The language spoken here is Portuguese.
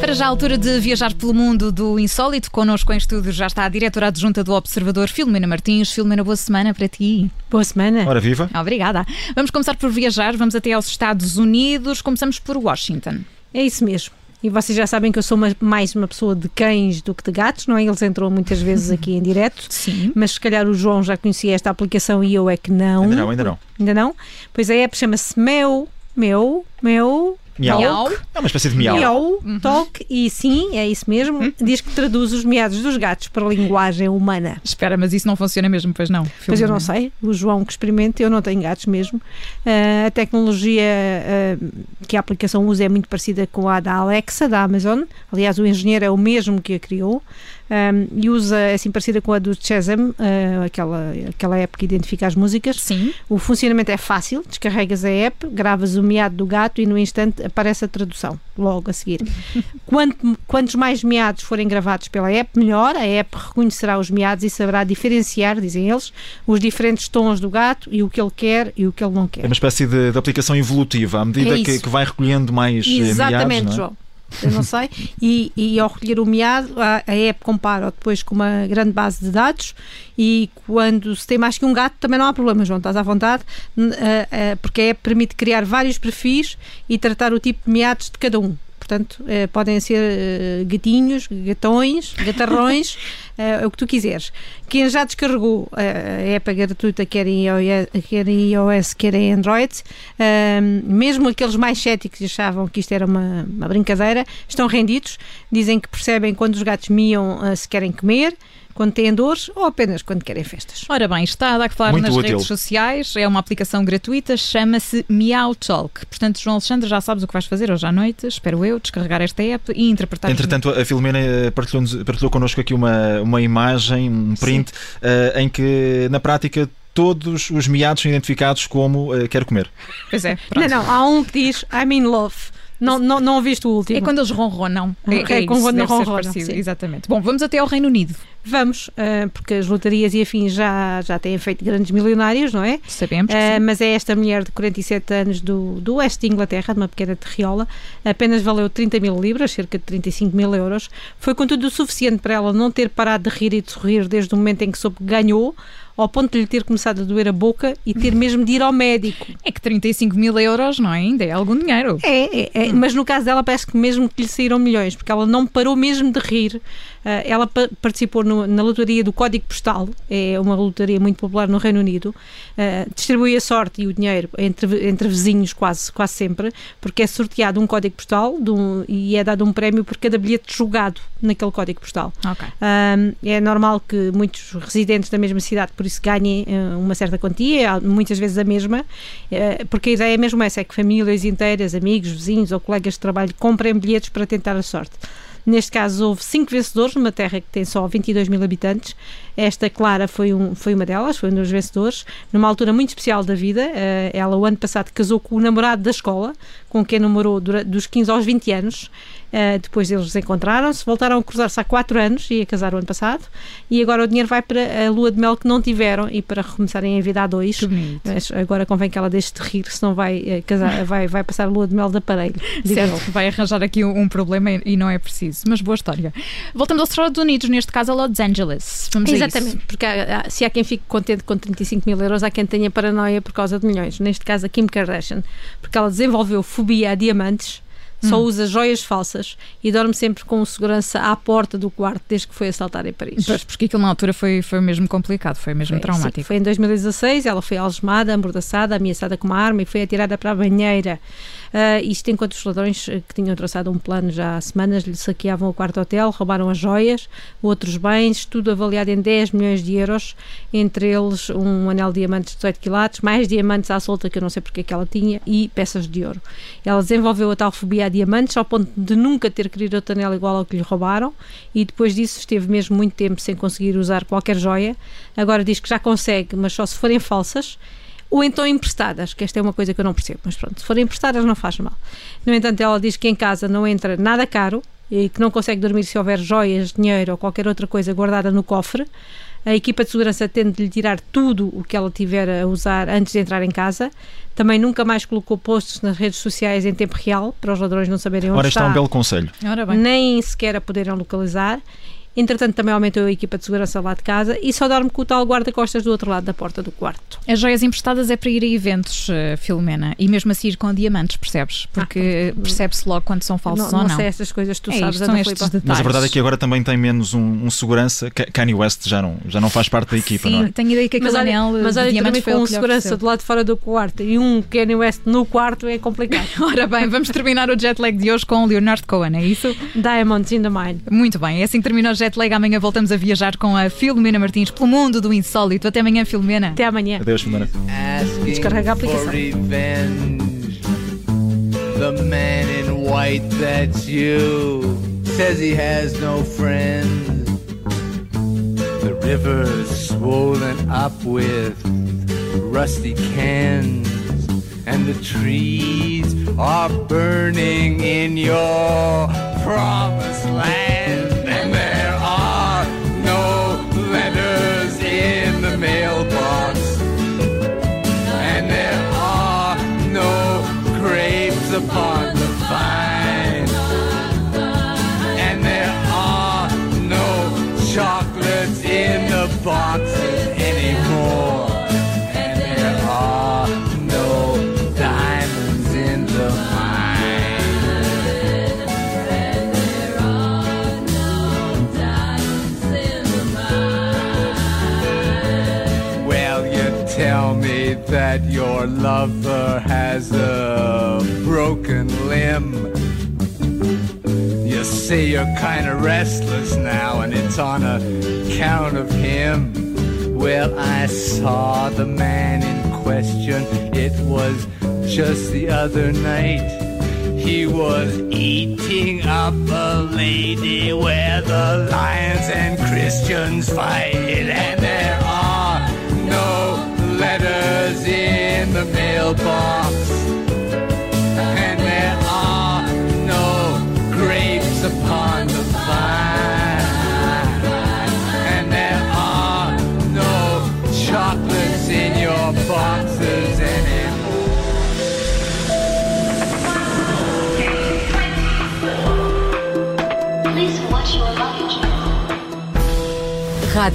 Para já a altura de viajar pelo mundo do insólito, connosco em estúdio já está a diretora adjunta do Observador, Filomena Martins. Filomena, boa semana para ti. Boa semana. Ora viva. Obrigada. Vamos começar por viajar, vamos até aos Estados Unidos, começamos por Washington. É isso mesmo. E vocês já sabem que eu sou uma- mais uma pessoa de cães do que de gatos, não é? Eles entram muitas vezes aqui em direto. Sim. Mas se calhar o João já conhecia esta aplicação e eu é que não. Ainda não, ainda não. Ainda não? Pois a app chama-se Meu, Meu, Meu. Miau. Miau. É uma espécie de miau. Miau, Talk, e sim, é isso mesmo, diz que traduz os miados dos gatos para a linguagem humana. Espera, mas isso não funciona mesmo, pois não? Pois eu não sei, o João que experimenta, eu não tenho gatos mesmo. Ah, a tecnologia ah, que a aplicação usa é muito parecida com a da Alexa, da Amazon. Aliás, o engenheiro é o mesmo que a criou. Ah, e usa, é assim, parecida com a do Shazam, ah, aquela, aquela app que identifica as músicas. Sim. O funcionamento é fácil, descarregas a app, gravas o miado do gato e no instante aparece a tradução, logo a seguir. Quanto, quantos mais miados forem gravados pela app, melhor. A app reconhecerá os miados e saberá diferenciar, dizem eles, os diferentes tons do gato e o que ele quer e o que ele não É quer. uma espécie de, de aplicação evolutiva, à medida É que, que vai recolhendo mais eh, Exatamente, miados, não é? João. Eu não sei. E, e ao recolher o miado, a, a app compara depois com uma grande base de dados e quando se tem mais que um gato também não há problema, João, estás à vontade, porque a app permite criar vários perfis e tratar o tipo de miados de cada um. Portanto, eh, podem ser eh, gatinhos, gatões, gatarrões, eh, o que tu quiseres. Quem já descarregou eh, a app gratuita, quer em iOS, quer em, iOS, quer em Android, eh, mesmo aqueles mais céticos que achavam que isto era uma, uma brincadeira, estão rendidos. Dizem que percebem quando os gatos miam se querem comer, quando têm dores ou apenas quando querem festas. Ora bem, está a dar que falar Muito nas útil. redes sociais, é uma aplicação gratuita, chama-se Meow Talk. Portanto, João Alexandre, já sabes o que vais fazer hoje à noite, espero eu, descarregar esta app e interpretar. Entretanto, a Filomena eh, partilhou, partilhou connosco aqui uma, uma imagem, um print, eh, em que, na prática, todos os miados são identificados como eh, quero comer. Pois é, pronto. Não, não, há um que diz I'm in love. Não, não, não ouviste o último. É quando eles ronronam. É, É é quando ronronam. Exatamente. Bom, vamos até ao Reino Unido. Vamos, ah, porque as lotarias e afins já, já têm feito grandes milionários, não é? Sabemos sim. mas é esta mulher de 47 anos do, do oeste de Inglaterra, de uma pequena terriola, apenas valeu 30 mil libras, cerca de 35 mil euros. Foi contudo o suficiente para ela não ter parado de rir e de sorrir desde o momento em que soube que ganhou, ao ponto de lhe ter começado a doer a boca e ter mesmo de ir ao médico. É que 35 mil euros, não é? Ainda é algum dinheiro. É, é, é, mas no caso dela parece que mesmo que lhe saíram milhões, porque ela não parou mesmo de rir. Ah, ela pa- participou no- na lotaria do Código Postal, é uma lotaria muito popular no Reino Unido. Ah, distribui a sorte e o dinheiro entre, entre vizinhos quase, quase sempre, porque é sorteado um código postal um- e é dado um prémio por cada bilhete jogado naquele código postal. Ok. Um, é normal que muitos residentes da mesma cidade, por isso, ganhem uh, uma certa quantia, muitas vezes a mesma, uh, porque a ideia é mesmo essa: é que famílias inteiras, amigos, vizinhos ou colegas de trabalho comprem bilhetes para tentar a sorte. Neste caso, houve cinco vencedores numa terra que tem só 22 mil habitantes. Esta, Clara, foi, um, foi uma delas, foi um dos vencedores, numa altura muito especial da vida. Uh, ela, o ano passado, casou com o namorado da escola, com quem namorou dos 15 aos 20 anos. Uh, depois eles encontraram-se, voltaram a cruzar-se há 4 anos e a casar o ano passado. E agora o dinheiro vai para a lua de mel que não tiveram e para recomeçarem a vida a dois. Mas agora convém que ela deixe de rir, senão vai, eh, casar, vai, vai passar a lua de mel de aparelho. Certo, vai arranjar aqui um, um problema e não é preciso. Mas boa história. Voltamos aos Estados Unidos, neste caso a Los Angeles. Vamos. Exatamente, porque há- há- se há quem fique contente com 35 mil euros, há quem tenha paranoia por causa de milhões. Neste caso, a Kim Kardashian, porque ela desenvolveu fobia a diamantes, só usa joias falsas e dorme sempre com segurança à porta do quarto desde que foi assaltada em Paris. Pois, porque aquilo na altura foi, foi mesmo complicado, foi mesmo Foi, traumático. sim, foi em 2016, ela foi algemada, amordaçada, ameaçada com uma arma e foi atirada para a banheira. Ah, isto enquanto os ladrões eh, que tinham traçado um plano já há semanas lhe saqueavam o quarto hotel, roubaram as joias, outros bens, tudo avaliado em 10 milhões de euros, entre eles um anel de diamantes de 18 quilates, mais diamantes à solta que eu não sei porque é que ela tinha e peças de ouro. Ela desenvolveu a tal fobia a diamantes ao ponto de nunca ter querido outro anel igual ao que lhe roubaram e depois disso esteve mesmo muito tempo sem conseguir usar qualquer joia. Agora diz que já consegue, mas só se forem falsas ou então emprestadas, que esta é uma coisa que eu não percebo, mas pronto, se forem emprestadas não faz mal. No entanto, ela diz que em casa não entra nada caro e que não consegue dormir se houver joias, dinheiro ou qualquer outra coisa guardada no cofre. A equipa de segurança tende de lhe tirar tudo o que ela tiver a usar antes de entrar em casa. Também nunca mais colocou posts nas redes sociais em tempo real, para os ladrões não saberem onde Ora, é está, um belo conselho. Ora bem. nem sequer a poderem localizar. Entretanto, também aumentou a equipa de segurança lá de casa e só dorme com o tal guarda-costas do outro lado da porta do quarto. As joias emprestadas é para ir a eventos, eh, Filomena, e mesmo assim ir com diamantes, percebes? Porque percebe-se logo quando são falsos Ah, não, ou não não. sei estas coisas, tu É sabes, isto, são estes detalhes. Mas a verdade é que agora também tem menos um, um segurança. Ka- Kanye West já não, já não faz parte da equipa, Sim, não é? tenho ideia que aquele Mas anel mas de olha diamantes também com um segurança do lado de fora do quarto e um Kanye West no quarto é complicado. Ora bem, vamos terminar o jet lag de hoje com o Leonard Cohen, é isso? Diamonds in the Mine. Muito bem, é assim que termina o jet lag. Amanhã voltamos a viajar com a Filomena Martins pelo mundo do insólito. Até amanhã, Filomena. Até amanhã. Adeus, Filomena. Descarrega a aplicação. The man in white, that's you, says he has no friends. The river's swollen up with rusty cans, and the trees are burning in your promised land. apart. Tell me that your lover has a broken limb. You say you're kind of restless now, and it's on account of him. Well, I saw the man in question. It was just the other night. He was eating up a lady where the lions and Christians fight, and there mailbox, and there are no grapes upon the vine, and there are no chocolates in your boxes anymore. Please watch your luggage. Rádio.